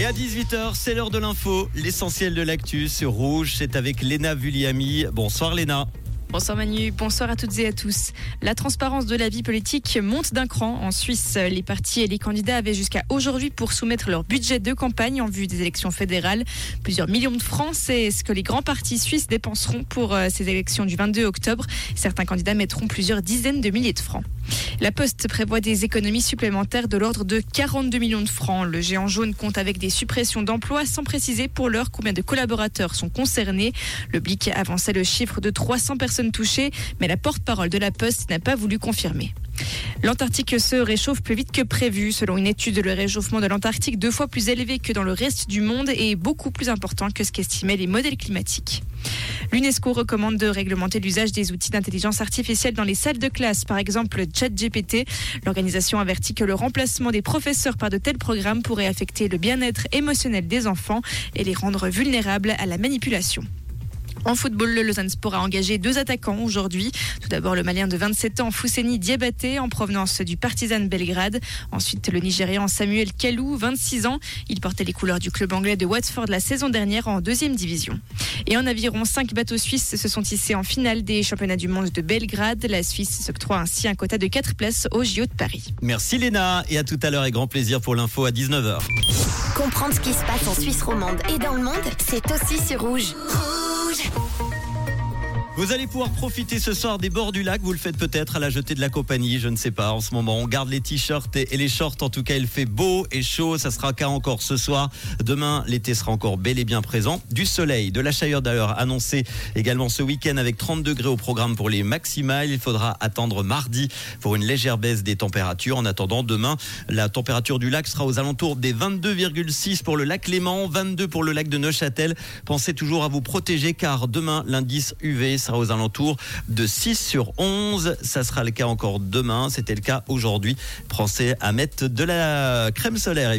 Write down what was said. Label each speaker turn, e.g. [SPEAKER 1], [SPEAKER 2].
[SPEAKER 1] Et à 18h, c'est l'heure de l'info. L'essentiel de l'actu sur Rouge, c'est avec Léna Vulliami. Bonsoir Léna.
[SPEAKER 2] Bonsoir Manu, bonsoir à toutes et à tous. La transparence de la vie politique monte d'un cran en Suisse. Les partis et les candidats avaient jusqu'à aujourd'hui pour soumettre leur budget de campagne en vue des élections fédérales. Plusieurs millions de francs, c'est ce que les grands partis suisses dépenseront pour euh, ces élections du 22 octobre. Certains candidats mettront plusieurs dizaines de milliers de francs. La Poste prévoit des économies supplémentaires de l'ordre de 42 millions de francs. Le géant jaune compte avec des suppressions d'emplois sans préciser pour l'heure combien de collaborateurs sont concernés. Le Blic avançait le chiffre de 300 personnes touchées, mais la porte-parole de la Poste n'a pas voulu confirmer. L'Antarctique se réchauffe plus vite que prévu. Selon une étude, le réchauffement de l'Antarctique, deux fois plus élevé que dans le reste du monde, est beaucoup plus important que ce qu'estimaient les modèles climatiques. L'UNESCO recommande de réglementer l'usage des outils d'intelligence artificielle dans les salles de classe, par exemple ChatGPT. L'organisation avertit que le remplacement des professeurs par de tels programmes pourrait affecter le bien-être émotionnel des enfants et les rendre vulnérables à la manipulation. En football, le Lausanne Sport a engagé deux attaquants aujourd'hui. Tout d'abord, le Malien de 27 ans, Fousseni Diabaté, en provenance du Partizan Belgrade. Ensuite, le Nigérian Samuel Kalou, 26 ans. Il portait les couleurs du club anglais de Watford la saison dernière en deuxième division. Et en aviron, cinq bateaux suisses se sont hissés en finale des championnats du monde de Belgrade. La Suisse s'octroie ainsi un quota de 4 places au JO de Paris.
[SPEAKER 1] Merci Léna et à tout à l'heure et grand plaisir pour l'info à 19h.
[SPEAKER 3] Comprendre ce qui se passe en Suisse romande et dans le monde, c'est aussi sur Rouge. rouge.
[SPEAKER 1] Vous allez pouvoir profiter ce soir des bords du lac. Vous le faites peut-être à la jetée de la compagnie, je ne sais pas. En ce moment, on garde les t-shirts et les shorts. En tout cas, il fait beau et chaud. Ça sera qu'à encore ce soir. Demain, l'été sera encore bel et bien présent. Du soleil, de la chaleur d'ailleurs annoncé également ce week-end avec 30 degrés au programme pour les maximales. Il faudra attendre mardi pour une légère baisse des températures. En attendant, demain, la température du lac sera aux alentours des 22,6 pour le lac Léman, 22 pour le lac de Neuchâtel. Pensez toujours à vous protéger car demain, l'indice UV sera aux alentours de 6 sur 11. Ça sera le cas encore demain. C'était le cas aujourd'hui. Pensez à mettre de la crème solaire, évidemment.